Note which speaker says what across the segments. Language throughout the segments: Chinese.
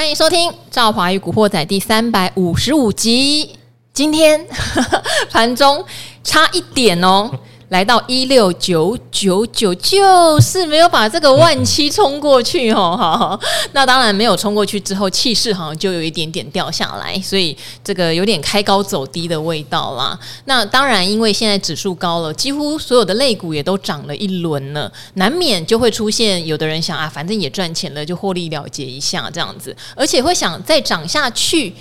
Speaker 1: 欢迎收听《赵华与古惑仔》第三百五十五集。今天 盘中差一点哦。来到一六九九九，就是没有把这个万七冲过去哦，哈，那当然没有冲过去之后，气势好像就有一点点掉下来，所以这个有点开高走低的味道啦。那当然，因为现在指数高了，几乎所有的类股也都涨了一轮了，难免就会出现有的人想啊，反正也赚钱了，就获利了结一下这样子，而且会想再涨下去。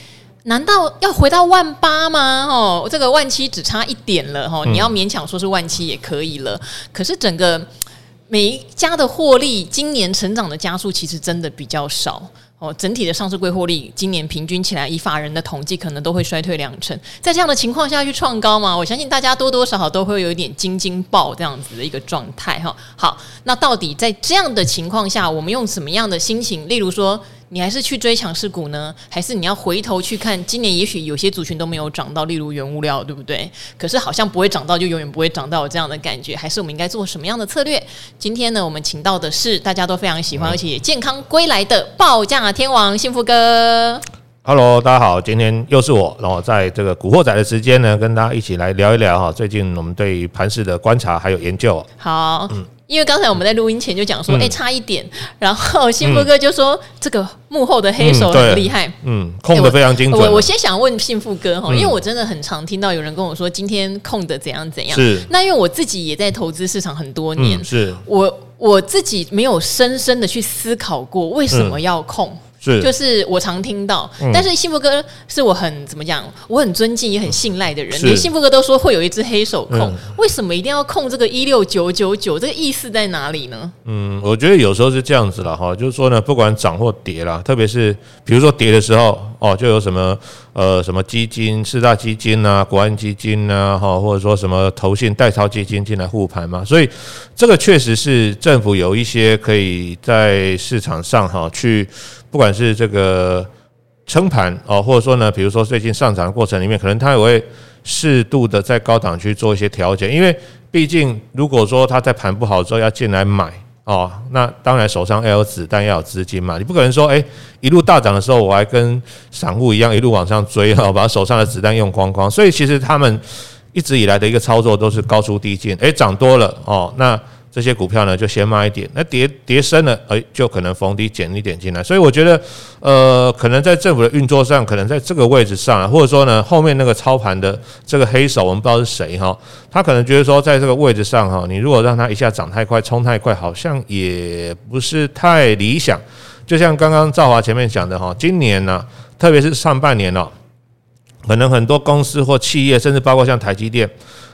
Speaker 1: 难道要回到万八吗？哦，这个万七只差一点了哦，你要勉强说是万七也可以了。可是整个每一家的获利，今年成长的加速其实真的比较少哦。整体的上市柜获利，今年平均起来，以法人的统计，可能都会衰退两成。在这样的情况下去创高嘛，我相信大家多多少少都会有一点惊惊爆这样子的一个状态哈。好，那到底在这样的情况下，我们用什么样的心情？例如说。你还是去追强势股呢，还是你要回头去看今年？也许有些族群都没有涨到，例如原物料，对不对？可是好像不会涨到，就永远不会涨到，这样的感觉。还是我们应该做什么样的策略？今天呢，我们请到的是大家都非常喜欢，而且也健康归来的报价天王幸福哥。
Speaker 2: Hello，大家好，今天又是我，然后在这个古惑仔的时间呢，跟大家一起来聊一聊哈，最近我们对于盘市的观察还有研究。
Speaker 1: 好，嗯。因为刚才我们在录音前就讲说，哎、嗯，差一点，然后幸福哥就说、嗯、这个幕后的黑手很厉害，
Speaker 2: 嗯，控得非常精准。
Speaker 1: 我我先想问幸福哥哈，因为我真的很常听到有人跟我说今天控得怎样怎样，是。那因为我自己也在投资市场很多年，嗯、是我我自己没有深深的去思考过为什么要控。就是我常听到，嗯、但是幸福哥是我很怎么讲，我很尊敬也很信赖的人。连幸福哥都说会有一只黑手控，嗯、为什么一定要控这个一六九九九？这个意思在哪里呢？
Speaker 2: 嗯，我觉得有时候是这样子了哈，就是说呢，不管涨或跌啦，特别是比如说跌的时候哦，就有什么呃什么基金、四大基金啊、国安基金啊，哈，或者说什么投信代操基金进来护盘嘛，所以这个确实是政府有一些可以在市场上哈去。不管是这个撑盘哦，或者说呢，比如说最近上涨的过程里面，可能它也会适度的在高档去做一些调节，因为毕竟如果说它在盘不好之后要进来买哦，那当然手上要有子弹，要有资金嘛，你不可能说诶一路大涨的时候我还跟散户一样一路往上追哈，把手上的子弹用光光，所以其实他们一直以来的一个操作都是高出低进，诶涨多了哦，那。这些股票呢，就先卖一点，那跌跌深了，哎，就可能逢低捡一点进来。所以我觉得，呃，可能在政府的运作上，可能在这个位置上，或者说呢，后面那个操盘的这个黑手，我们不知道是谁哈，他可能觉得说，在这个位置上哈，你如果让它一下涨太快，冲太快，好像也不是太理想。就像刚刚赵华前面讲的哈，今年呢，特别是上半年哦，可能很多公司或企业，甚至包括像台积电。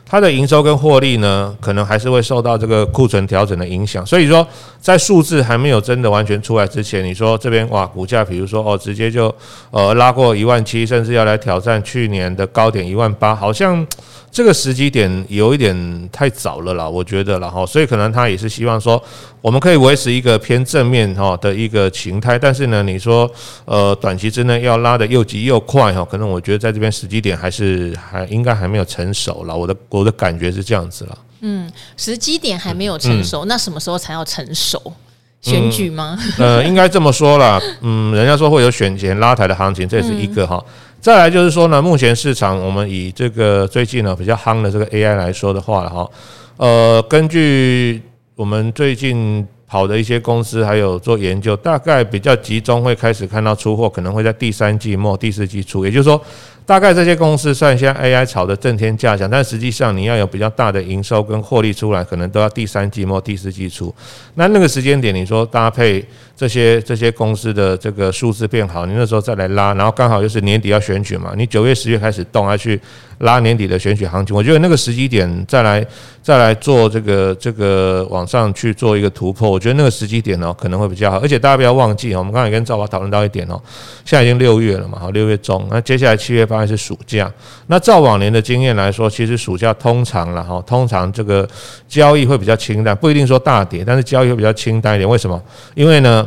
Speaker 2: 它的营收跟获利呢，可能还是会受到这个库存调整的影响。所以说，在数字还没有真的完全出来之前，你说这边哇，股价比如说哦，直接就呃拉过一万七，甚至要来挑战去年的高点一万八，好像。这个时机点有一点太早了啦，我觉得，然后所以可能他也是希望说，我们可以维持一个偏正面哈的一个形态，但是呢，你说呃短期之内要拉得又急又快哈，可能我觉得在这边时机点还是还应该还没有成熟了，我的我的感觉是这样子了。嗯，
Speaker 1: 时机点还没有成熟，嗯、那什么时候才要成熟？选举吗？
Speaker 2: 嗯、呃，应该这么说啦。嗯，人家说会有选前拉抬的行情，这是一个哈。嗯再来就是说呢，目前市场我们以这个最近呢比较夯的这个 AI 来说的话了哈，呃，根据我们最近跑的一些公司还有做研究，大概比较集中会开始看到出货，可能会在第三季末、第四季初，也就是说。大概这些公司算现在 AI 炒的震天价响，但实际上你要有比较大的营收跟获利出来，可能都要第三季末、第四季初。那那个时间点，你说搭配这些这些公司的这个数字变好，你那时候再来拉，然后刚好又是年底要选举嘛，你九月、十月开始动下去。拉年底的选举行情，我觉得那个时机点再来再来做这个这个往上去做一个突破，我觉得那个时机点呢可能会比较好。而且大家不要忘记，我们刚才跟赵华讨论到一点哦，现在已经六月了嘛，好，六月中，那接下来七月八当然是暑假。那照往年的经验来说，其实暑假通常了哈，通常这个交易会比较清淡，不一定说大跌，但是交易会比较清淡一点。为什么？因为呢，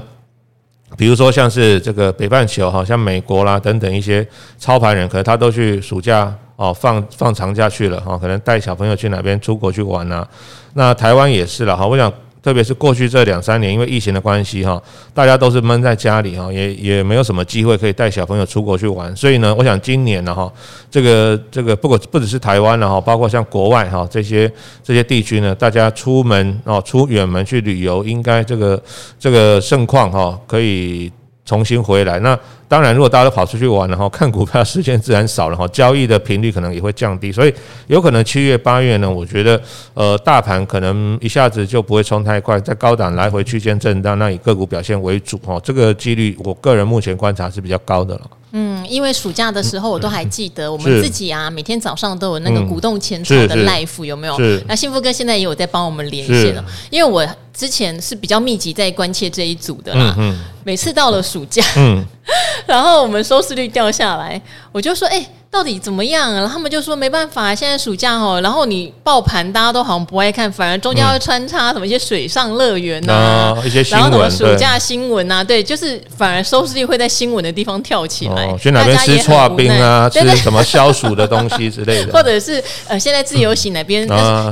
Speaker 2: 比如说像是这个北半球，好像美国啦等等一些操盘人，可能他都去暑假。哦，放放长假去了哈，可能带小朋友去哪边出国去玩呐？那台湾也是了哈。我想特别是过去这两三年，因为疫情的关系哈，大家都是闷在家里哈，也也没有什么机会可以带小朋友出国去玩，所以呢，我想今年呢哈，这个这个不过不只是台湾了哈，包括像国外哈这些这些地区呢，大家出门哦出远门去旅游，应该这个这个盛况哈可以重新回来。那当然，如果大家都跑出去玩，然后看股票时间自然少了哈，交易的频率可能也会降低，所以有可能七月八月呢，我觉得呃大盘可能一下子就不会冲太快，在高档来回区间震荡，那以个股表现为主哈，这个几率我个人目前观察是比较高的了。
Speaker 1: 嗯，因为暑假的时候我都还记得，我们自己啊每天早上都有那个鼓动前朝的 life 有没有？那幸福哥现在也有在帮我们连线了，因为我之前是比较密集在关切这一组的啦，每次到了暑假，嗯。然后我们收视率掉下来，我就说，哎、欸。到底怎么样啊？然后他们就说没办法，现在暑假哦，然后你爆盘大家都好像不爱看，反而中间会穿插什么一些水上乐园呐、啊，
Speaker 2: 一些新闻，
Speaker 1: 然后什么暑假新闻啊，对，就是反而收视率会在新闻的地方跳起来。
Speaker 2: 去哪边吃剉冰啊？吃什么消暑的东西之类的？
Speaker 1: 或者是呃，现在自由行哪边？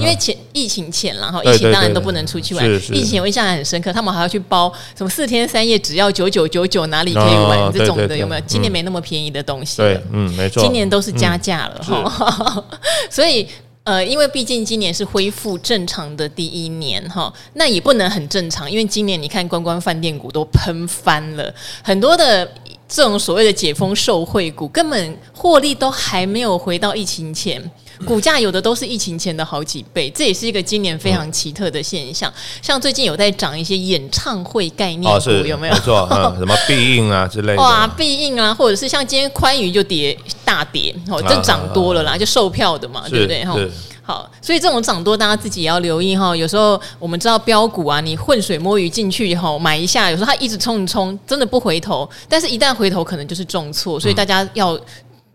Speaker 1: 因为前疫情前，然后疫情当然都不能出去玩。疫情我印象很深刻，他们还要去包什么四天三夜，只要九九九九，哪里可以玩这种的？有没有？今年没那么便宜的东西。
Speaker 2: 对，嗯，没错。
Speaker 1: 今年都是加价了哈，嗯、所以呃，因为毕竟今年是恢复正常的第一年哈，那也不能很正常，因为今年你看观光饭店股都喷翻了，很多的这种所谓的解封受惠股，根本获利都还没有回到疫情前。股价有的都是疫情前的好几倍，这也是一个今年非常奇特的现象。像最近有在涨一些演唱会概念股，有没有？
Speaker 2: 没错，嗯，什么必应啊之类的。
Speaker 1: 哇，必应啊，或者是像今天宽娱就跌大跌，哦，就涨多了啦，就售票的嘛，对不对？哈，好，所以这种涨多大家自己也要留意哈。有时候我们知道标股啊，你浑水摸鱼进去以后买一下，有时候它一直冲一冲，真的不回头，但是一旦回头可能就是重挫，所以大家要。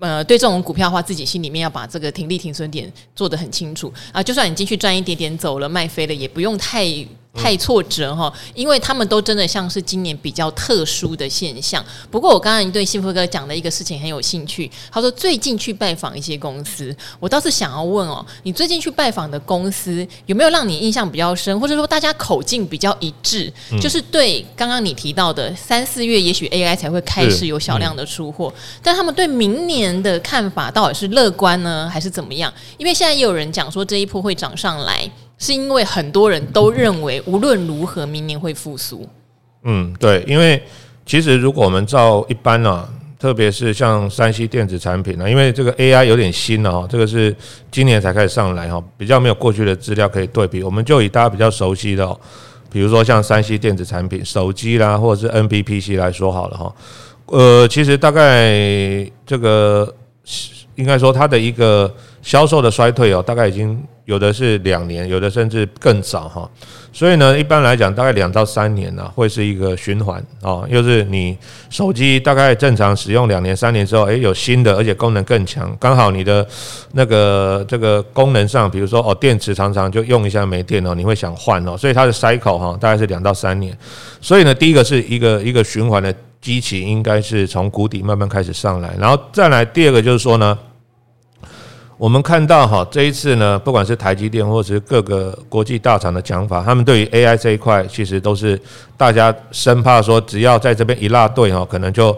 Speaker 1: 呃，对这种股票的话，自己心里面要把这个停利停损点做得很清楚啊。就算你进去赚一点点走了，卖飞了，也不用太。太挫折哈，因为他们都真的像是今年比较特殊的现象。不过我刚刚对幸福哥讲的一个事情很有兴趣，他说最近去拜访一些公司，我倒是想要问哦，你最近去拜访的公司有没有让你印象比较深，或者说大家口径比较一致？就是对刚刚你提到的三四月也许 AI 才会开始有小量的出货，但他们对明年的看法到底是乐观呢，还是怎么样？因为现在也有人讲说这一波会涨上来。是因为很多人都认为无论如何明年会复苏。
Speaker 2: 嗯，对，因为其实如果我们照一般呢、特别是像山西电子产品呢、因为这个 AI 有点新了哈，这个是今年才开始上来哈，比较没有过去的资料可以对比。我们就以大家比较熟悉的，比如说像山西电子产品、手机啦，或者是 NBPC 来说好了哈。呃，其实大概这个应该说它的一个销售的衰退哦，大概已经。有的是两年，有的甚至更早哈，所以呢，一般来讲，大概两到三年呢，会是一个循环哦，又是你手机大概正常使用两年、三年之后，诶，有新的，而且功能更强，刚好你的那个这个功能上，比如说哦，电池常常就用一下没电了，你会想换哦，所以它的 cycle 哈，大概是两到三年，所以呢，第一个是一个一个循环的机器，应该是从谷底慢慢开始上来，然后再来第二个就是说呢。我们看到哈，这一次呢，不管是台积电或者是各个国际大厂的讲法，他们对于 AI 这一块，其实都是大家生怕说，只要在这边一落队哈，可能就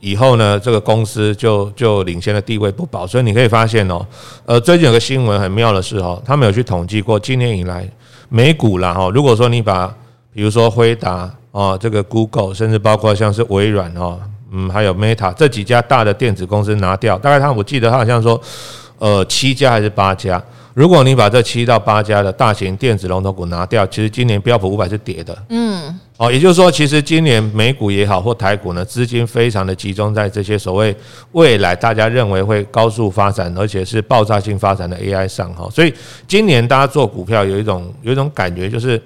Speaker 2: 以后呢，这个公司就就领先的地位不保。所以你可以发现哦，呃，最近有个新闻很妙的是哈，他们有去统计过今年以来美股啦哈，如果说你把比如说辉达啊，这个 Google，甚至包括像是微软哈，嗯，还有 Meta 这几家大的电子公司拿掉，大概他我记得他好像说。呃，七家还是八家？如果你把这七到八家的大型电子龙头股拿掉，其实今年标普五百是跌的。嗯，哦，也就是说，其实今年美股也好或台股呢，资金非常的集中在这些所谓未来大家认为会高速发展，而且是爆炸性发展的 AI 上哈。所以今年大家做股票有一种有一种感觉就是。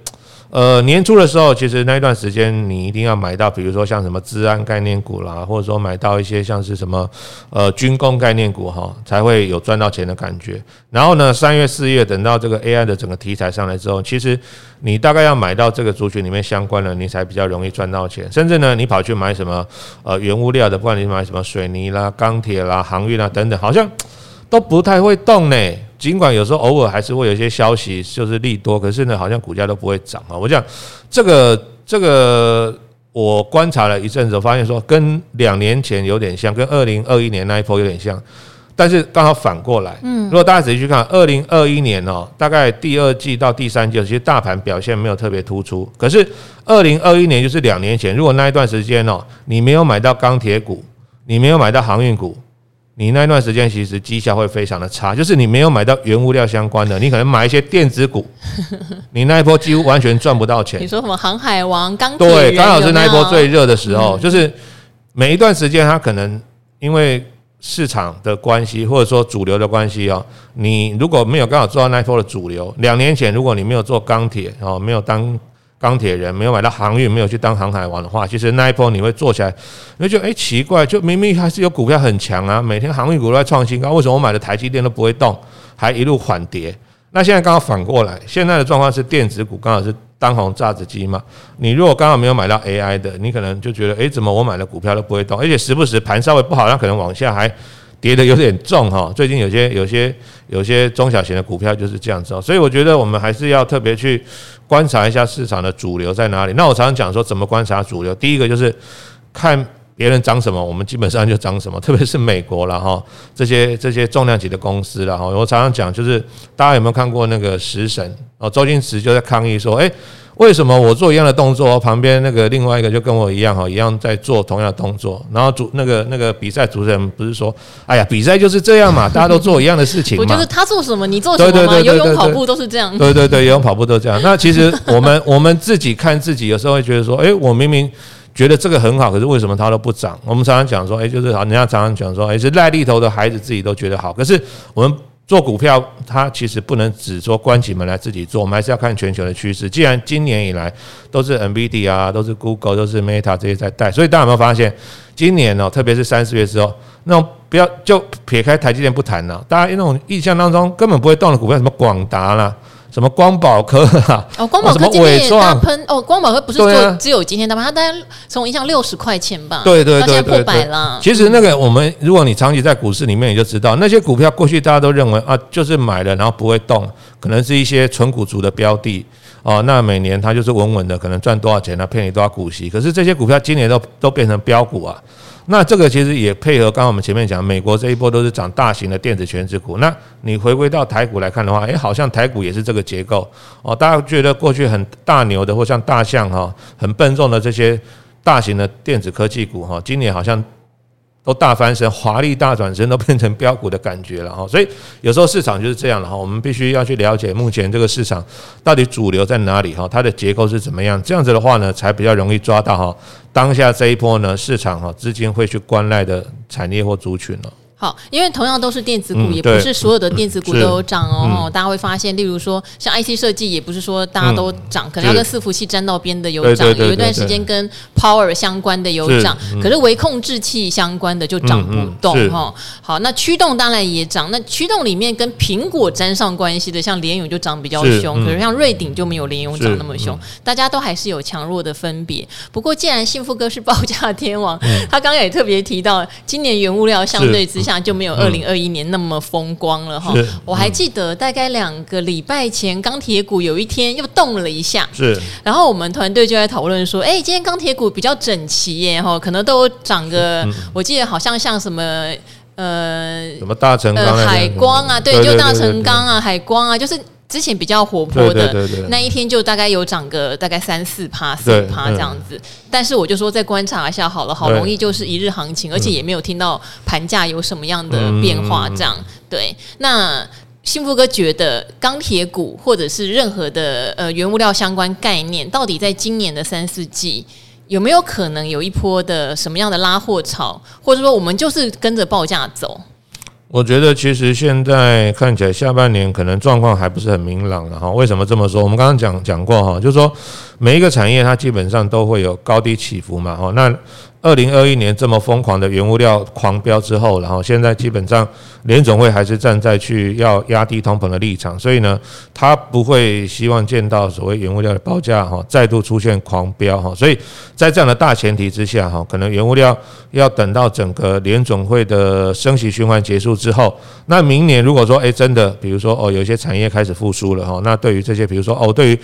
Speaker 2: 呃，年初的时候，其实那一段时间你一定要买到，比如说像什么资安概念股啦，或者说买到一些像是什么呃军工概念股哈，才会有赚到钱的感觉。然后呢，三月四月等到这个 AI 的整个题材上来之后，其实你大概要买到这个族群里面相关的，你才比较容易赚到钱。甚至呢，你跑去买什么呃原物料的，不管你买什么水泥啦、钢铁啦、航运啦等等，好像都不太会动呢。尽管有时候偶尔还是会有一些消息就是利多，可是呢，好像股价都不会涨啊。我讲这个这个，我观察了一阵子，发现说跟两年前有点像，跟二零二一年那一波有点像。但是刚好反过来，嗯，如果大家仔细去看，二零二一年哦，大概第二季到第三季，其实大盘表现没有特别突出。可是二零二一年就是两年前，如果那一段时间哦，你没有买到钢铁股，你没有买到航运股，你那一段时间其实绩效会非常的差。就是你没有买到原物料相关的，你可能买一些电子股，你那一波几乎完全赚不到钱。
Speaker 1: 你说什么航海王、钢铁？
Speaker 2: 对，刚好是那一波最热的时候，就是每一段时间它可能因为。市场的关系，或者说主流的关系哦，你如果没有刚好做到那一波的主流，两年前如果你没有做钢铁哦，没有当钢铁人，没有买到航运，没有去当航海王的话，其实那一波你会做起来，你会觉得诶奇怪，就明明还是有股票很强啊，每天航运股都在创新高，为什么我买的台积电都不会动，还一路缓跌？那现在刚好反过来，现在的状况是电子股刚好是。当红炸子鸡嘛，你如果刚好没有买到 AI 的，你可能就觉得，诶，怎么我买的股票都不会动，而且时不时盘稍微不好，那可能往下还跌得有点重哈。最近有些有些有些中小型的股票就是这样子，所以我觉得我们还是要特别去观察一下市场的主流在哪里。那我常常讲说，怎么观察主流？第一个就是看。别人涨什么，我们基本上就涨什么。特别是美国了哈，这些这些重量级的公司了哈。我常常讲，就是大家有没有看过那个食神哦？周星驰就在抗议说：“诶，为什么我做一样的动作，旁边那个另外一个就跟我一样哈，一样在做同样的动作？”然后主那个那个比赛主持人不是说：“哎呀，比赛就是这样嘛，大家都做一样的事情嘛。”
Speaker 1: 我就是他做什么，你做什么嘛。游泳、跑步都是这样。
Speaker 2: 对对对，游泳、跑步都这样。那其实我们 我们自己看自己，有时候会觉得说：“诶，我明明。”觉得这个很好，可是为什么它都不涨？我们常常讲说，诶，就是好，人家常常讲说，诶，是赖利头的孩子自己都觉得好。可是我们做股票，它其实不能只说关起门来自己做，我们还是要看全球的趋势。既然今年以来都是 nvd 啊，都是 Google，都是 Meta 这些在带，所以大家有没有发现，今年哦，特别是三四月之后，那种不要就撇开台积电不谈了，大家那种印象当中根本不会动的股票，什么广达啦。什么光宝科啊？
Speaker 1: 哦，光宝科今天也大喷哦。光宝科不是说只有今天大喷，它大概从一向六十块钱吧，
Speaker 2: 对对对，现
Speaker 1: 在破百了。
Speaker 2: 其实那个我们，如果你长期在股市里面，你就知道那些股票过去大家都认为啊，就是买了然后不会动，可能是一些纯股族的标的哦。那每年它就是稳稳的，可能赚多少钱呢？骗你多少股息。可是这些股票今年都都变成标股啊。那这个其实也配合刚刚我们前面讲，美国这一波都是涨大型的电子权值股。那你回归到台股来看的话，诶，好像台股也是这个结构哦。大家觉得过去很大牛的，或像大象哈，很笨重的这些大型的电子科技股哈，今年好像。都大翻身，华丽大转身，都变成标股的感觉了哈。所以有时候市场就是这样了哈。我们必须要去了解目前这个市场到底主流在哪里哈，它的结构是怎么样。这样子的话呢，才比较容易抓到哈当下这一波呢市场哈资金会去关赖的产业或族群了。
Speaker 1: 好，因为同样都是电子股，嗯、也不是所有的电子股都有涨哦。嗯、大家会发现，例如说像 IC 设计，也不是说大家都涨，嗯、可能要跟伺服器沾到边的有涨，有一段时间跟 Power 相关的有涨，嗯、可是微控制器相关的就涨不动哈。好，那驱动当然也涨，那驱动里面跟苹果沾上关系的，像联咏就涨比较凶，嗯、可是像瑞鼎就没有联咏涨那么凶，嗯、大家都还是有强弱的分别。不过既然幸福哥是报价天王，嗯、他刚刚也特别提到，今年原物料相对之下。就没有二零二一年那么风光了哈。我还记得大概两个礼拜前，钢铁股有一天又动了一下。是。然后我们团队就在讨论说，哎，今天钢铁股比较整齐耶哈，可能都涨个，我记得好像像什么呃，
Speaker 2: 什么大成钢、
Speaker 1: 海光啊，对，就大成钢啊，海光啊，就是。之前比较活泼的那一天，就大概有涨个大概三四趴、四趴这样子。但是我就说再观察一下好了，好容易就是一日行情，而且也没有听到盘价有什么样的变化。这样对。那幸福哥觉得钢铁股或者是任何的呃原物料相关概念，到底在今年的三四季有没有可能有一波的什么样的拉货潮，或者说我们就是跟着报价走？
Speaker 2: 我觉得其实现在看起来下半年可能状况还不是很明朗了哈。为什么这么说？我们刚刚讲讲过哈，就是说每一个产业它基本上都会有高低起伏嘛，哈，那。二零二一年这么疯狂的原物料狂飙之后，然后现在基本上联总会还是站在去要压低通膨的立场，所以呢，他不会希望见到所谓原物料的报价哈再度出现狂飙哈，所以在这样的大前提之下哈，可能原物料要等到整个联总会的升息循环结束之后，那明年如果说诶真的，比如说哦有些产业开始复苏了哈，那对于这些比如说哦对于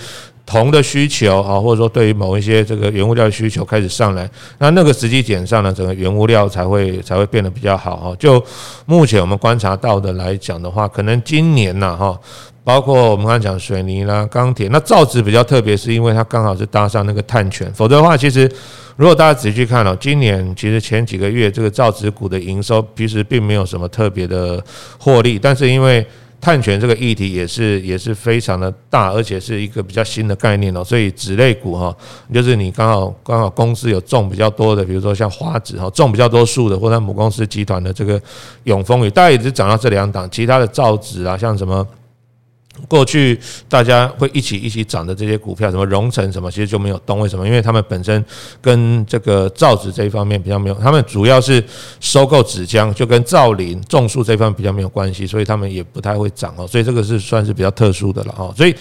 Speaker 2: 铜的需求啊，或者说对于某一些这个原物料的需求开始上来，那那个时机点上呢，整个原物料才会才会变得比较好哈。就目前我们观察到的来讲的话，可能今年呐哈，包括我们刚才讲水泥啦、钢铁，那造纸比较特别，是因为它刚好是搭上那个碳权，否则的话，其实如果大家仔细去看了，今年其实前几个月这个造纸股的营收其实并没有什么特别的获利，但是因为碳权这个议题也是也是非常的大，而且是一个比较新的概念哦，所以纸类股哈，就是你刚好刚好公司有种比较多的，比如说像华纸哈，种比较多树的，或者母公司集团的这个永丰宇，大概也是涨到这两档，其他的造纸啊，像什么。过去大家会一起一起涨的这些股票，什么荣成什么，其实就没有动。为什么？因为他们本身跟这个造纸这一方面比较没有，他们主要是收购纸浆，就跟造林种树这一方面比较没有关系，所以他们也不太会涨哦。所以这个是算是比较特殊的了哈。所以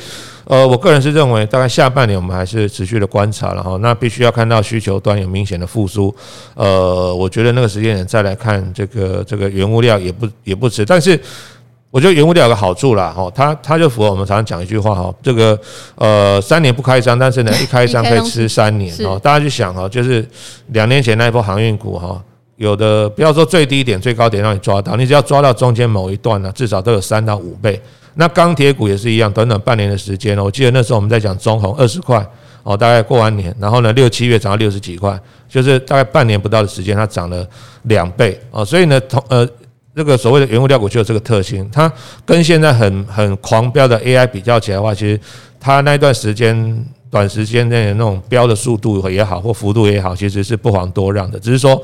Speaker 2: 呃，我个人是认为，大概下半年我们还是持续的观察了哈。那必须要看到需求端有明显的复苏，呃，我觉得那个时间点再来看这个这个原物料也不也不迟，但是。我觉得原物料有个好处啦，哈，它它就符合我们常常讲一句话哈，这个呃三年不开张，但是呢 一开张可以吃三年哦。大家去想哈，就是两年前那一波航运股哈，有的不要说最低点、最高点让你抓到，你只要抓到中间某一段呢，至少都有三到五倍。那钢铁股也是一样，短短半年的时间，我记得那时候我们在讲中红二十块哦，大概过完年，然后呢六七月涨到六十几块，就是大概半年不到的时间，它涨了两倍哦。所以呢，同呃。这个所谓的原物料股就有这个特性，它跟现在很很狂飙的 AI 比较起来的话，其实它那段时间短时间内的那种飙的速度也好或幅度也好，其实是不遑多让的，只是说。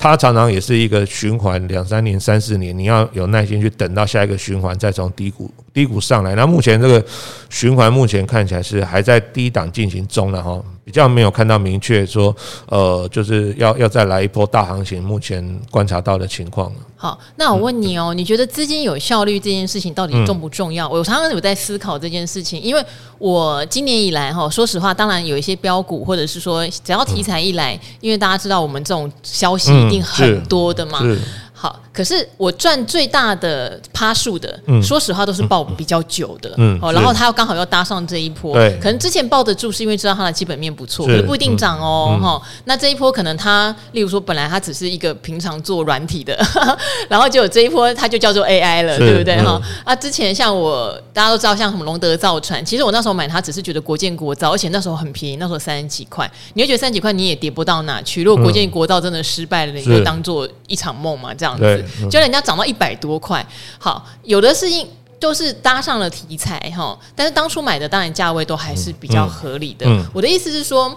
Speaker 2: 它常常也是一个循环，两三年、三四年，你要有耐心去等到下一个循环，再从低谷低谷上来。那目前这个循环目前看起来是还在低档进行中的哈，比较没有看到明确说，呃，就是要要再来一波大行情。目前观察到的情况。
Speaker 1: 好，那我问你哦，你觉得资金有效率这件事情到底重不重要？我常常有在思考这件事情，因为我今年以来哈，说实话，当然有一些标股，或者是说只要题材一来，因为大家知道我们这种消息。一定很多的嘛。好，可是我赚最大的趴数的，嗯、说实话都是抱比较久的，嗯，哦，然后他要刚好要搭上这一波，对，可能之前抱得住是因为知道它的基本面不错，可是不一定涨哦，哈、嗯，那这一波可能他，例如说本来他只是一个平常做软体的，然后就有这一波他就叫做 AI 了，对不对？哈？嗯、啊，之前像我大家都知道像什么龙德造船，其实我那时候买它只是觉得国建国造，而且那时候很便宜，那时候三十几块，你会觉得三十几块你也跌不到哪去，如果国建国造真的失败了，你就当做一场梦嘛，这样。对，就人家涨到一百多块，好，有的是因都是搭上了题材哈，但是当初买的当然价位都还是比较合理的。嗯嗯、我的意思是说，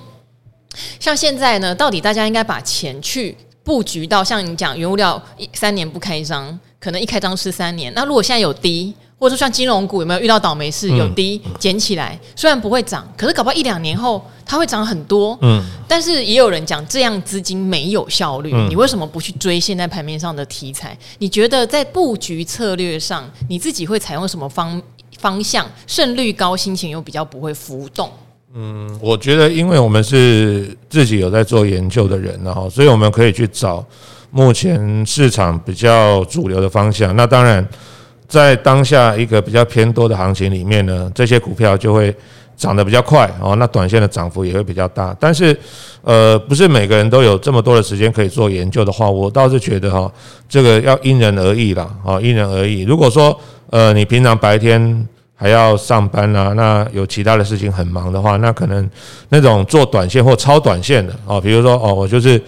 Speaker 1: 像现在呢，到底大家应该把钱去布局到像你讲原物料一三年不开张，可能一开张吃三年。那如果现在有低。或者说像金融股有没有遇到倒霉事？有低捡起来，虽然不会涨，可是搞不好一两年后它会涨很多。嗯，但是也有人讲这样资金没有效率。你为什么不去追现在盘面上的题材？你觉得在布局策略上，你自己会采用什么方方向？胜率高，心情又比较不会浮动。
Speaker 2: 嗯，我觉得因为我们是自己有在做研究的人，然后所以我们可以去找目前市场比较主流的方向。那当然。在当下一个比较偏多的行情里面呢，这些股票就会涨得比较快哦，那短线的涨幅也会比较大。但是，呃，不是每个人都有这么多的时间可以做研究的话，我倒是觉得哈，这个要因人而异啦，啊，因人而异。如果说呃，你平常白天还要上班啊，那有其他的事情很忙的话，那可能那种做短线或超短线的哦，比如说哦，我就是。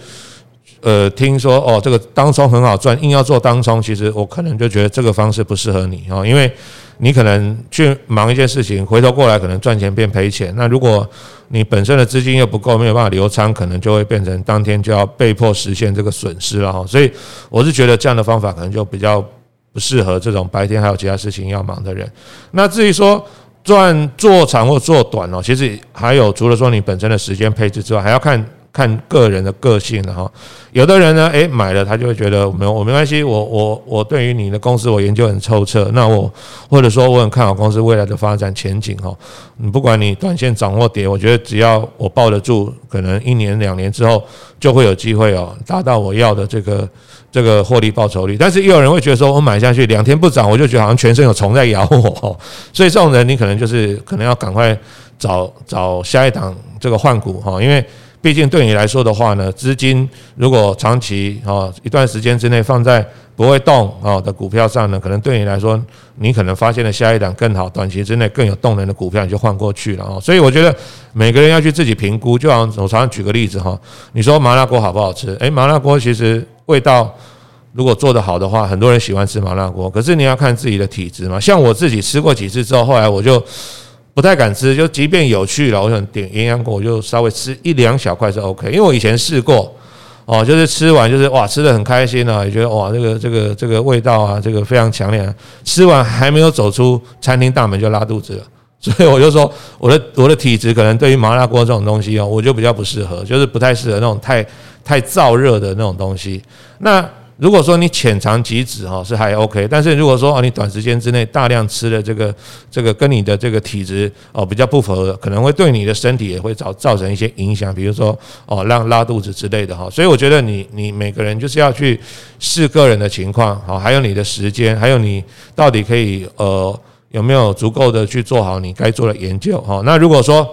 Speaker 2: 呃，听说哦，这个当冲很好赚，硬要做当冲，其实我可能就觉得这个方式不适合你哦，因为你可能去忙一件事情，回头过来可能赚钱变赔钱。那如果你本身的资金又不够，没有办法留仓，可能就会变成当天就要被迫实现这个损失了哈。所以我是觉得这样的方法可能就比较不适合这种白天还有其他事情要忙的人。那至于说赚做长或做短哦，其实还有除了说你本身的时间配置之外，还要看。看个人的个性了哈，有的人呢，诶，买了他就会觉得没有我没关系，我我我对于你的公司我研究很透彻，那我或者说我很看好公司未来的发展前景哈，你不管你短线涨或跌，我觉得只要我抱得住，可能一年两年之后就会有机会哦，达到我要的这个这个获利报酬率。但是也有人会觉得说我买下去两天不涨，我就觉得好像全身有虫在咬我，所以这种人你可能就是可能要赶快找找下一档这个换股哈，因为。毕竟对你来说的话呢，资金如果长期啊一段时间之内放在不会动啊的股票上呢，可能对你来说，你可能发现了下一档更好、短期之内更有动能的股票，你就换过去了啊。所以我觉得每个人要去自己评估。就像我常常举个例子哈，你说麻辣锅好不好吃？诶，麻辣锅其实味道如果做得好的话，很多人喜欢吃麻辣锅。可是你要看自己的体质嘛。像我自己吃过几次之后，后来我就。不太敢吃，就即便有去了，我想点鸳鸯锅，我就稍微吃一两小块是 OK，因为我以前试过，哦，就是吃完就是哇，吃得很开心啊，也觉得哇，这个这个这个味道啊，这个非常强烈，吃完还没有走出餐厅大门就拉肚子了，所以我就说我的我的体质可能对于麻辣锅这种东西哦，我就比较不适合，就是不太适合那种太太燥热的那种东西，那。如果说你浅尝即止哈是还 OK，但是如果说啊你短时间之内大量吃的这个这个跟你的这个体质哦比较不符合，可能会对你的身体也会造造成一些影响，比如说哦让拉肚子之类的哈。所以我觉得你你每个人就是要去视个人的情况好，还有你的时间，还有你到底可以呃有没有足够的去做好你该做的研究哈。那如果说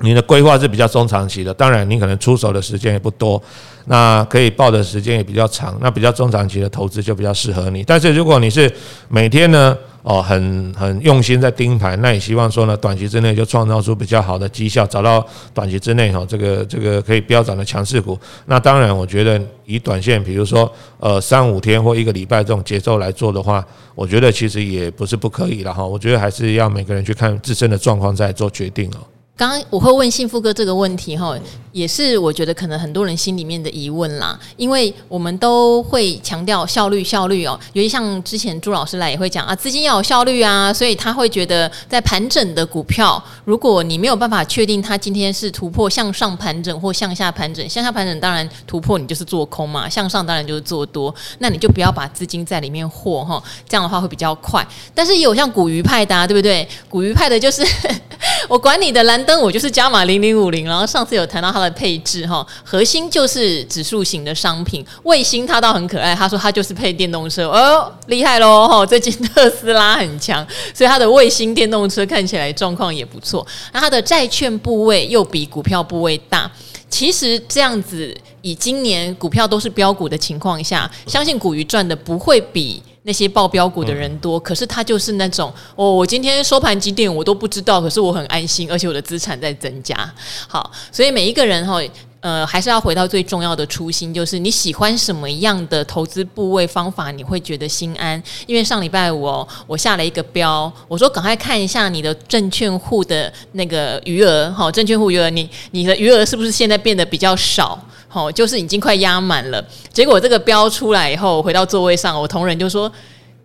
Speaker 2: 你的规划是比较中长期的，当然你可能出手的时间也不多，那可以抱的时间也比较长，那比较中长期的投资就比较适合你。但是如果你是每天呢，哦，很很用心在盯盘，那也希望说呢，短期之内就创造出比较好的绩效，找到短期之内哈这个这个可以飙涨的强势股。那当然，我觉得以短线，比如说呃三五天或一个礼拜这种节奏来做的话，我觉得其实也不是不可以了哈。我觉得还是要每个人去看自身的状况再做决定哦。
Speaker 1: 刚刚我会问幸福哥这个问题哈，也是我觉得可能很多人心里面的疑问啦，因为我们都会强调效率效率哦，尤其像之前朱老师来也会讲啊，资金要有效率啊，所以他会觉得在盘整的股票，如果你没有办法确定它今天是突破向上盘整或向下盘整，向下盘整当然突破你就是做空嘛，向上当然就是做多，那你就不要把资金在里面和哈，这样的话会比较快。但是也有像古鱼派的啊，对不对？古鱼派的就是 我管你的蓝。灯我就是加码零零五零，然后上次有谈到它的配置哈，核心就是指数型的商品，卫星它倒很可爱，他说它就是配电动车，哦，厉害喽哈，最近特斯拉很强，所以它的卫星电动车看起来状况也不错，那它的债券部位又比股票部位大，其实这样子以今年股票都是飙股的情况下，相信股鱼赚的不会比。那些报标股的人多，可是他就是那种哦，我今天收盘几点我都不知道，可是我很安心，而且我的资产在增加。好，所以每一个人哈，呃，还是要回到最重要的初心，就是你喜欢什么样的投资部位方法，你会觉得心安。因为上礼拜五哦，我下了一个标，我说赶快看一下你的证券户的那个余额，哈，证券户余额，你你的余额是不是现在变得比较少？好，就是已经快压满了。结果这个标出来以后，回到座位上，我同仁就说：“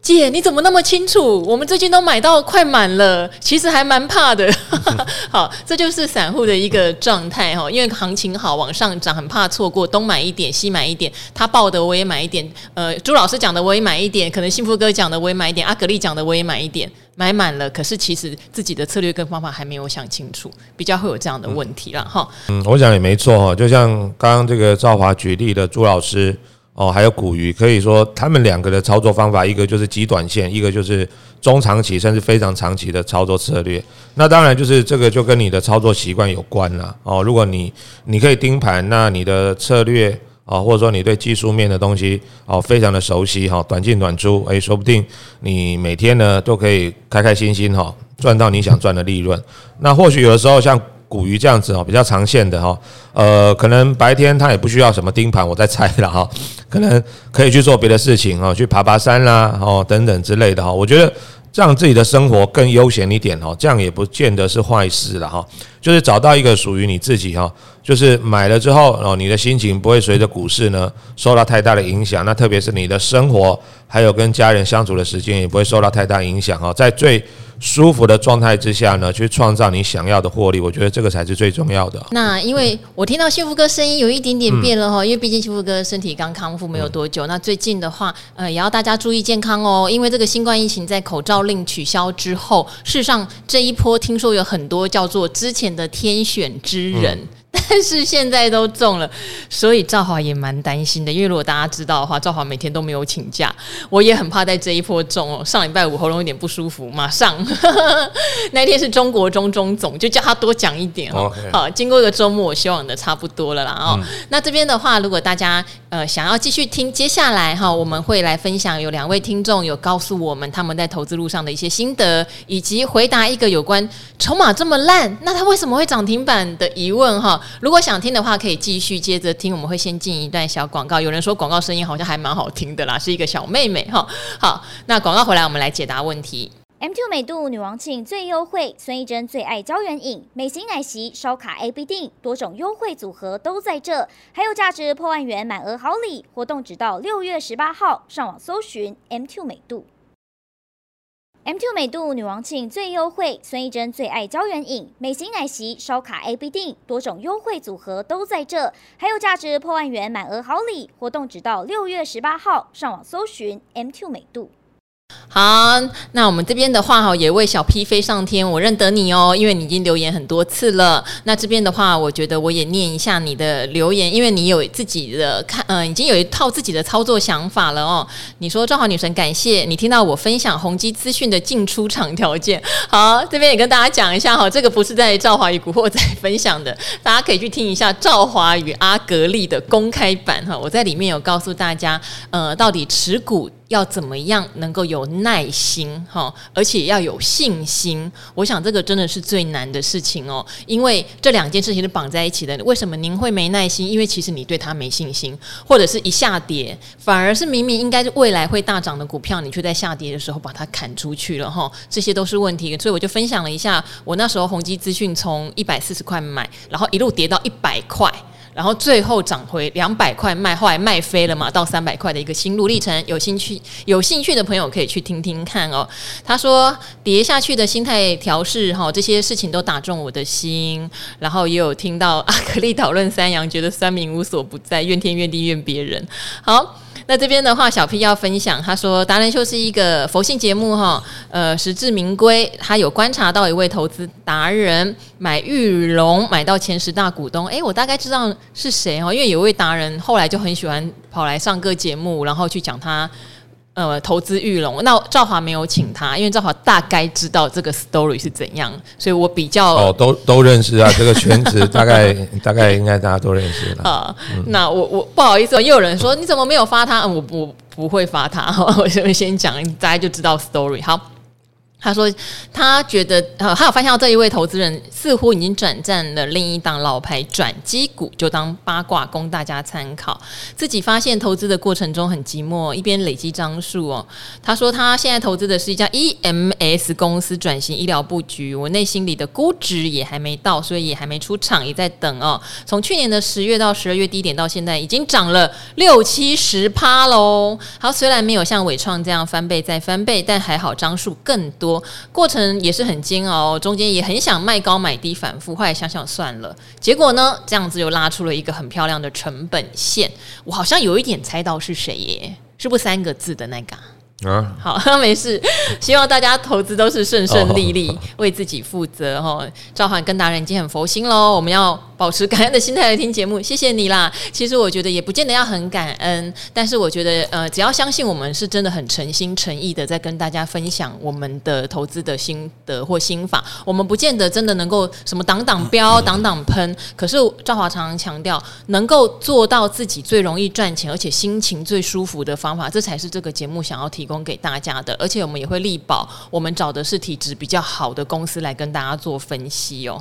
Speaker 1: 姐，你怎么那么清楚？我们最近都买到快满了，其实还蛮怕的。”好，这就是散户的一个状态哈。因为行情好，往上涨，很怕错过，东买一点，西买一点。他报的我也买一点，呃，朱老师讲的我也买一点，可能幸福哥讲的我也买一点，阿格力讲的我也买一点。买满了，可是其实自己的策略跟方法还没有想清楚，比较会有这样的问题了哈。
Speaker 2: 嗯，我讲也没错哈，就像刚刚这个赵华举例的朱老师哦，还有古鱼，可以说他们两个的操作方法，一个就是极短线，一个就是中长期甚至非常长期的操作策略。那当然就是这个就跟你的操作习惯有关了哦。如果你你可以盯盘，那你的策略。啊，或者说你对技术面的东西哦，非常的熟悉哈，短进短出，诶，说不定你每天呢都可以开开心心哈，赚到你想赚的利润。那或许有的时候像股鱼这样子哦，比较长线的哈，呃，可能白天它也不需要什么盯盘，我在猜了哈，可能可以去做别的事情啊，去爬爬山啦，哦，等等之类的哈。我觉得让自己的生活更悠闲一点哈，这样也不见得是坏事了哈。就是找到一个属于你自己哈。就是买了之后哦，你的心情不会随着股市呢受到太大的影响。那特别是你的生活还有跟家人相处的时间也不会受到太大影响哈。在最舒服的状态之下呢，去创造你想要的获利，我觉得这个才是最重要的。
Speaker 1: 那因为我听到幸福哥声音有一点点变了哈，嗯、因为毕竟幸福哥身体刚康复没有多久。嗯、那最近的话，呃，也要大家注意健康哦，因为这个新冠疫情在口罩令取消之后，事实上这一波听说有很多叫做之前的天选之人。嗯 但是现在都中了，所以赵华也蛮担心的。因为如果大家知道的话，赵华每天都没有请假，我也很怕在这一波中哦。上礼拜五喉咙有点不舒服，马上 那天是中国中中总，就叫他多讲一点哦。好，经过一个周末，我希望的差不多了啦哦。嗯、那这边的话，如果大家呃想要继续听，接下来哈，我们会来分享有两位听众有告诉我们他们在投资路上的一些心得，以及回答一个有关筹码这么烂，那他为什么会涨停板的疑问哈。如果想听的话，可以继续接着听。我们会先进一段小广告。有人说广告声音好像还蛮好听的啦，是一个小妹妹哈。好，那广告回来，我们来解答问题。
Speaker 3: M two 美度女王庆最优惠，孙艺珍最爱胶原饮，美型奶昔烧卡 A B 定，多种优惠组合都在这，还有价值破万元满额好礼，活动直到六月十八号。上网搜寻 M two 美度。M two 美度女王庆最优惠，孙艺珍最爱胶原饮，美型奶昔烧卡 A B 定，多种优惠组合都在这，还有价值破万元满额好礼，活动直到六月十八号。上网搜寻 M two 美度。
Speaker 1: 好，那我们这边的话哈，也为小 P 飞上天，我认得你哦，因为你已经留言很多次了。那这边的话，我觉得我也念一下你的留言，因为你有自己的看，嗯、已经有一套自己的操作想法了哦。你说赵华女神，感谢你听到我分享宏基资讯的进出场条件。好，这边也跟大家讲一下哈，这个不是在赵华与古惑仔分享的，大家可以去听一下赵华与阿格力的公开版哈，我在里面有告诉大家，呃，到底持股。要怎么样能够有耐心哈，而且要有信心？我想这个真的是最难的事情哦，因为这两件事情是绑在一起的。为什么您会没耐心？因为其实你对它没信心，或者是一下跌，反而是明明应该是未来会大涨的股票，你却在下跌的时候把它砍出去了哈，这些都是问题。所以我就分享了一下，我那时候宏基资讯从一百四十块买，然后一路跌到一百块。然后最后涨回两百块卖，后来卖飞了嘛，到三百块的一个心路历程。有兴趣有兴趣的朋友可以去听听看哦。他说跌下去的心态调试哈，这些事情都打中我的心。然后也有听到阿格力讨论三阳，觉得三明无所不在，怨天怨地怨别人。好。那这边的话，小 P 要分享，他说达人秀是一个佛性节目哈，呃，实至名归。他有观察到一位投资达人买玉龙买到前十大股东，诶，我大概知道是谁哦，因为有位达人后来就很喜欢跑来上个节目，然后去讲他。呃，投资玉龙，那赵华没有请他，因为赵华大概知道这个 story 是怎样，所以我比较
Speaker 2: 哦，都都认识啊，这个圈子 大概大概应该大家都认识了啊。
Speaker 1: 嗯、那我我不好意思，又有人说你怎么没有发他？我我不会发他，我先先讲，大家就知道 story 好。他说，他觉得呃，他有发现到这一位投资人似乎已经转战了另一档老牌转机股，就当八卦供大家参考。自己发现投资的过程中很寂寞，一边累积张数哦。他说他现在投资的是一家 EMS 公司转型医疗布局，我内心里的估值也还没到，所以也还没出场，也在等哦。从去年的十月到十二月低点到现在，已经涨了六七十趴喽。好，虽然没有像伟创这样翻倍再翻倍，但还好张数更多。过程也是很煎熬，中间也很想卖高买低反复，后来想想算了，结果呢，这样子又拉出了一个很漂亮的成本线，我好像有一点猜到是谁耶，是不三个字的那个？啊，好，没事。希望大家投资都是顺顺利利，为自己负责哈。赵涵跟达人已经很佛心喽，我们要保持感恩的心态来听节目，谢谢你啦。其实我觉得也不见得要很感恩，但是我觉得呃，只要相信我们是真的很诚心诚意的在跟大家分享我们的投资的心得或心法，我们不见得真的能够什么挡挡标、挡挡喷。可是赵华常常强调，能够做到自己最容易赚钱，而且心情最舒服的方法，这才是这个节目想要提供。供给大家的，而且我们也会力保，我们找的是体质比较好的公司来跟大家做分析哦。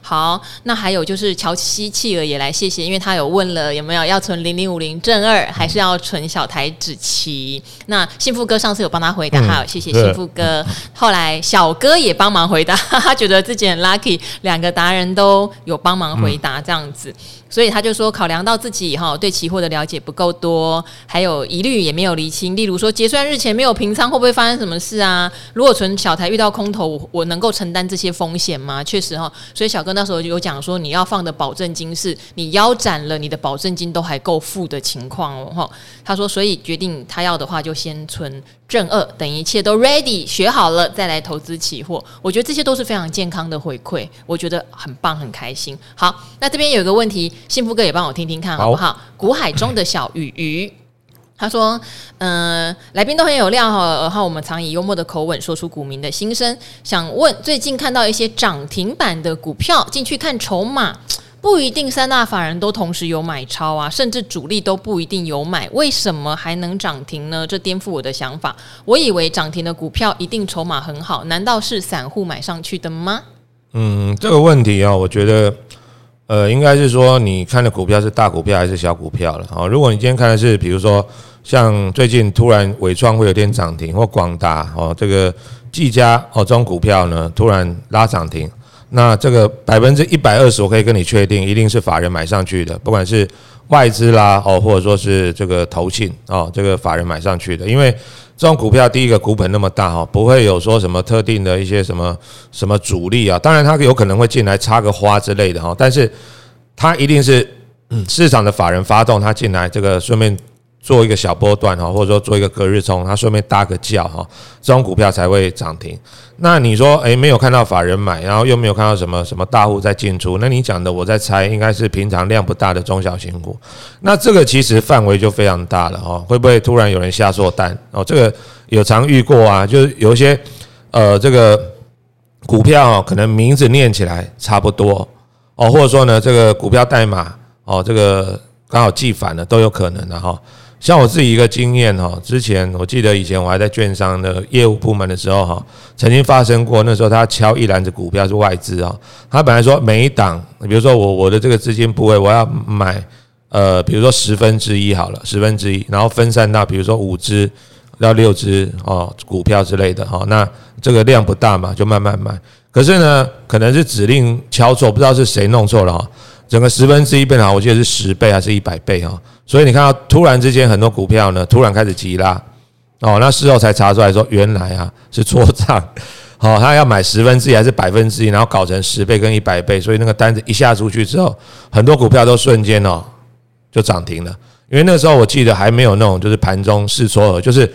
Speaker 1: 好，那还有就是乔西企鹅也来谢谢，因为他有问了有没有要存零零五零正二，还是要存小台子期？那幸福哥上次有帮他回答，还有、嗯、谢谢幸福哥。后来小哥也帮忙回答，他觉得自己很 lucky，两个达人都有帮忙回答这样子。所以他就说，考量到自己哈对期货的了解不够多，还有疑虑也没有厘清。例如说结算日前没有平仓，会不会发生什么事啊？如果存小台遇到空头，我我能够承担这些风险吗？确实哈，所以小哥那时候就有讲说，你要放的保证金是你腰斩了，你的保证金都还够付的情况哦哈。他说，所以决定他要的话，就先存正二，等一切都 ready 学好了再来投资期货。我觉得这些都是非常健康的回馈，我觉得很棒，很开心。好，那这边有一个问题。幸福哥也帮我听听看好不好？股海中的小鱼鱼，他说：“嗯、来宾都很有料哈，然后我们常以幽默的口吻说出股民的心声。想问，最近看到一些涨停板的股票，进去看筹码，不一定三大法人都同时有买超啊，甚至主力都不一定有买，为什么还能涨停呢？这颠覆我的想法。我以为涨停的股票一定筹码很好，难道是散户买上去的吗？”
Speaker 2: 嗯，这个问题啊，我觉得。呃，应该是说你看的股票是大股票还是小股票了啊？如果你今天看的是，比如说像最近突然纬创会有点涨停，或广达哦，这个技嘉哦这种股票呢突然拉涨停，那这个百分之一百二十，我可以跟你确定，一定是法人买上去的，不管是外资啦哦，或者说是这个投信哦，这个法人买上去的，因为。这种股票，第一个股本那么大哈，不会有说什么特定的一些什么什么主力啊。当然，它有可能会进来插个花之类的哈，但是它一定是市场的法人发动，它进来这个顺便。做一个小波段哈，或者说做一个隔日冲，它顺便搭个轿哈，这种股票才会涨停。那你说，诶，没有看到法人买，然后又没有看到什么什么大户在进出，那你讲的，我在猜，应该是平常量不大的中小型股。那这个其实范围就非常大了哈，会不会突然有人下错单哦？这个有常遇过啊，就是有一些呃，这个股票可能名字念起来差不多哦，或者说呢，这个股票代码哦，这个刚好记反了都有可能的哈。像我自己一个经验哈，之前我记得以前我还在券商的业务部门的时候哈，曾经发生过。那时候他敲一篮子股票是外资啊，他本来说每一档，比如说我我的这个资金部位我要买呃，比如说十分之一好了，十分之一，然后分散到比如说五只到六只哦股票之类的哈，那这个量不大嘛，就慢慢买。可是呢，可能是指令敲错，不知道是谁弄错了哈。整个十分之一变好，我记得是十倍还是一百倍哈，所以你看到突然之间很多股票呢，突然开始急拉。哦，那事后才查出来说原来啊是错账，好，他要买十分之一还是百分之一，然后搞成十倍跟一百倍，所以那个单子一下出去之后，很多股票都瞬间哦就涨停了，因为那时候我记得还没有那种就是盘中试撮合，就是。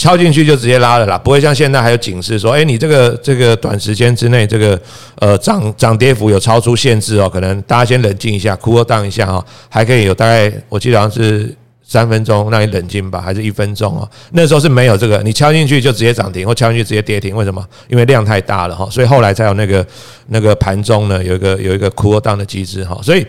Speaker 2: 敲进去就直接拉了啦，不会像现在还有警示说，诶，你这个这个短时间之内这个呃涨涨跌幅有超出限制哦，可能大家先冷静一下，cool down 一下哈，还可以有大概我记得好像是三分钟让你冷静吧，还是一分钟哦？那时候是没有这个，你敲进去就直接涨停，或敲进去直接跌停，为什么？因为量太大了哈，所以后来才有那个那个盘中呢有一个有一个 cool down 的机制哈，所以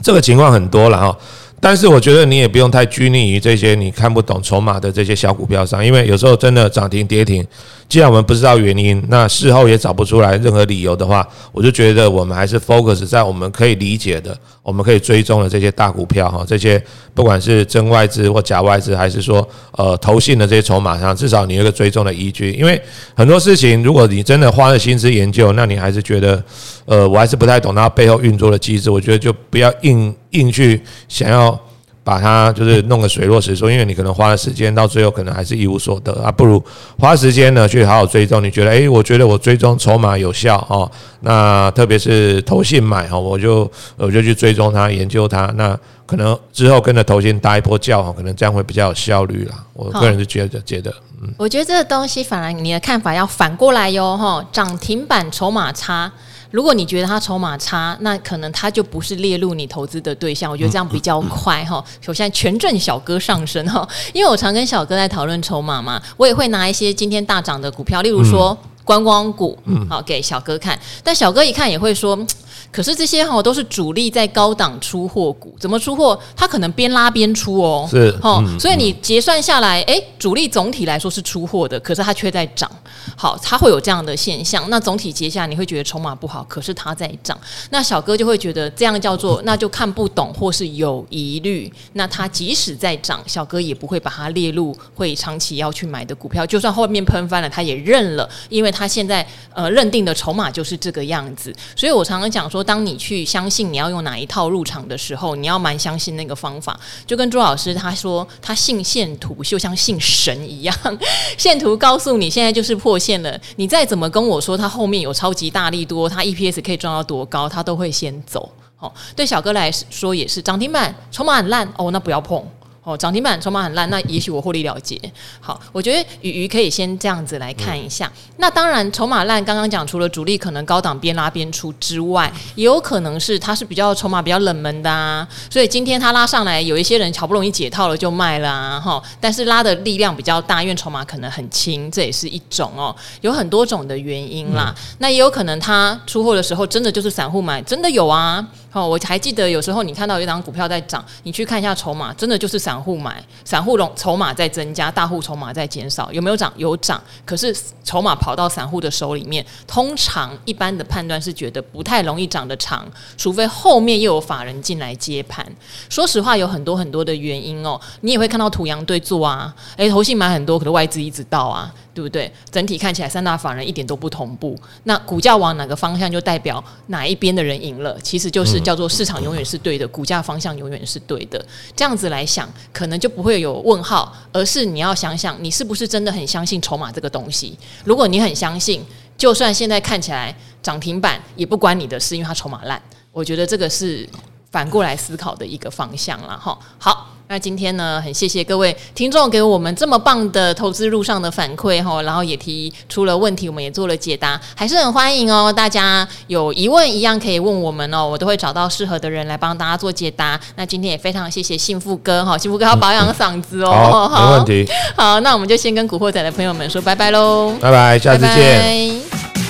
Speaker 2: 这个情况很多了哈。但是我觉得你也不用太拘泥于这些你看不懂筹码的这些小股票上，因为有时候真的涨停跌停，既然我们不知道原因，那事后也找不出来任何理由的话，我就觉得我们还是 focus 在我们可以理解的、我们可以追踪的这些大股票哈，这些不管是真外资或假外资，还是说呃投信的这些筹码上，至少你有一个追踪的依据。因为很多事情，如果你真的花了心思研究，那你还是觉得呃我还是不太懂它背后运作的机制，我觉得就不要硬。硬去想要把它就是弄个水落石出，因为你可能花了时间，到最后可能还是一无所得啊。不如花时间呢去好好追踪。你觉得，诶，我觉得我追踪筹码有效哦。那特别是投信买哈，我就我就去追踪它，研究它。那可能之后跟着投信搭一波轿哈，可能这样会比较有效率啦。我个人是觉得觉得，嗯，
Speaker 1: 我觉得这个东西反而你的看法要反过来哟哈，涨停板筹码差。如果你觉得它筹码差，那可能它就不是列入你投资的对象。我觉得这样比较快 哈。首先，权证小哥上升哈，因为我常跟小哥在讨论筹码嘛，我也会拿一些今天大涨的股票，例如说观光股，好给小哥看。但小哥一看也会说。可是这些哈都是主力在高档出货股，怎么出货？它可能边拉边出哦，
Speaker 2: 是
Speaker 1: 哈，所以你结算下来，哎，主力总体来说是出货的，可是它却在涨。好，它会有这样的现象。那总体结下，你会觉得筹码不好，可是它在涨。那小哥就会觉得这样叫做那就看不懂或是有疑虑。那它即使在涨，小哥也不会把它列入会长期要去买的股票。就算后面喷翻了，他也认了，因为他现在呃认定的筹码就是这个样子。所以我常常讲说，当你去相信你要用哪一套入场的时候，你要蛮相信那个方法。就跟朱老师他说，他信线图就像信神一样，线图告诉你现在就是破线了。你再怎么跟我说，他后面有超级大利多，他 EPS 可以赚到多高，他都会先走。哦，对小哥来说也是涨停板，筹码很烂哦，那不要碰。哦，涨停板筹码很烂，那也许我获利了结。好，我觉得鱼鱼可以先这样子来看一下。嗯、那当然，筹码烂，刚刚讲除了主力可能高档边拉边出之外，也有可能是它是比较筹码比较冷门的啊。所以今天它拉上来，有一些人好不容易解套了就卖了啊，哈。但是拉的力量比较大，因为筹码可能很轻，这也是一种哦。有很多种的原因啦。嗯、那也有可能它出货的时候真的就是散户买，真的有啊。哦，我还记得有时候你看到有一档股票在涨，你去看一下筹码，真的就是散散户买，散户龙筹码在增加，大户筹码在减少，有没有涨？有涨，可是筹码跑到散户的手里面，通常一般的判断是觉得不太容易涨得长，除非后面又有法人进来接盘。说实话，有很多很多的原因哦，你也会看到土洋对坐啊，诶，投信买很多，可是外资一直到啊。对不对？整体看起来三大法人一点都不同步，那股价往哪个方向就代表哪一边的人赢了，其实就是叫做市场永远是对的，股价方向永远是对的。这样子来想，可能就不会有问号，而是你要想想，你是不是真的很相信筹码这个东西？如果你很相信，就算现在看起来涨停板也不关你的事，因为它筹码烂。我觉得这个是反过来思考的一个方向了哈。好。那今天呢，很谢谢各位听众给我们这么棒的投资路上的反馈哈，然后也提出了问题，我们也做了解答，还是很欢迎哦。大家有疑问一样可以问我们哦，我都会找到适合的人来帮大家做解答。那今天也非常谢谢幸福哥哈，幸福哥要保养嗓子哦，
Speaker 2: 好，没问题。
Speaker 1: 好，那我们就先跟古惑仔的朋友们说拜拜喽，
Speaker 2: 拜拜，下次见。
Speaker 1: 拜拜。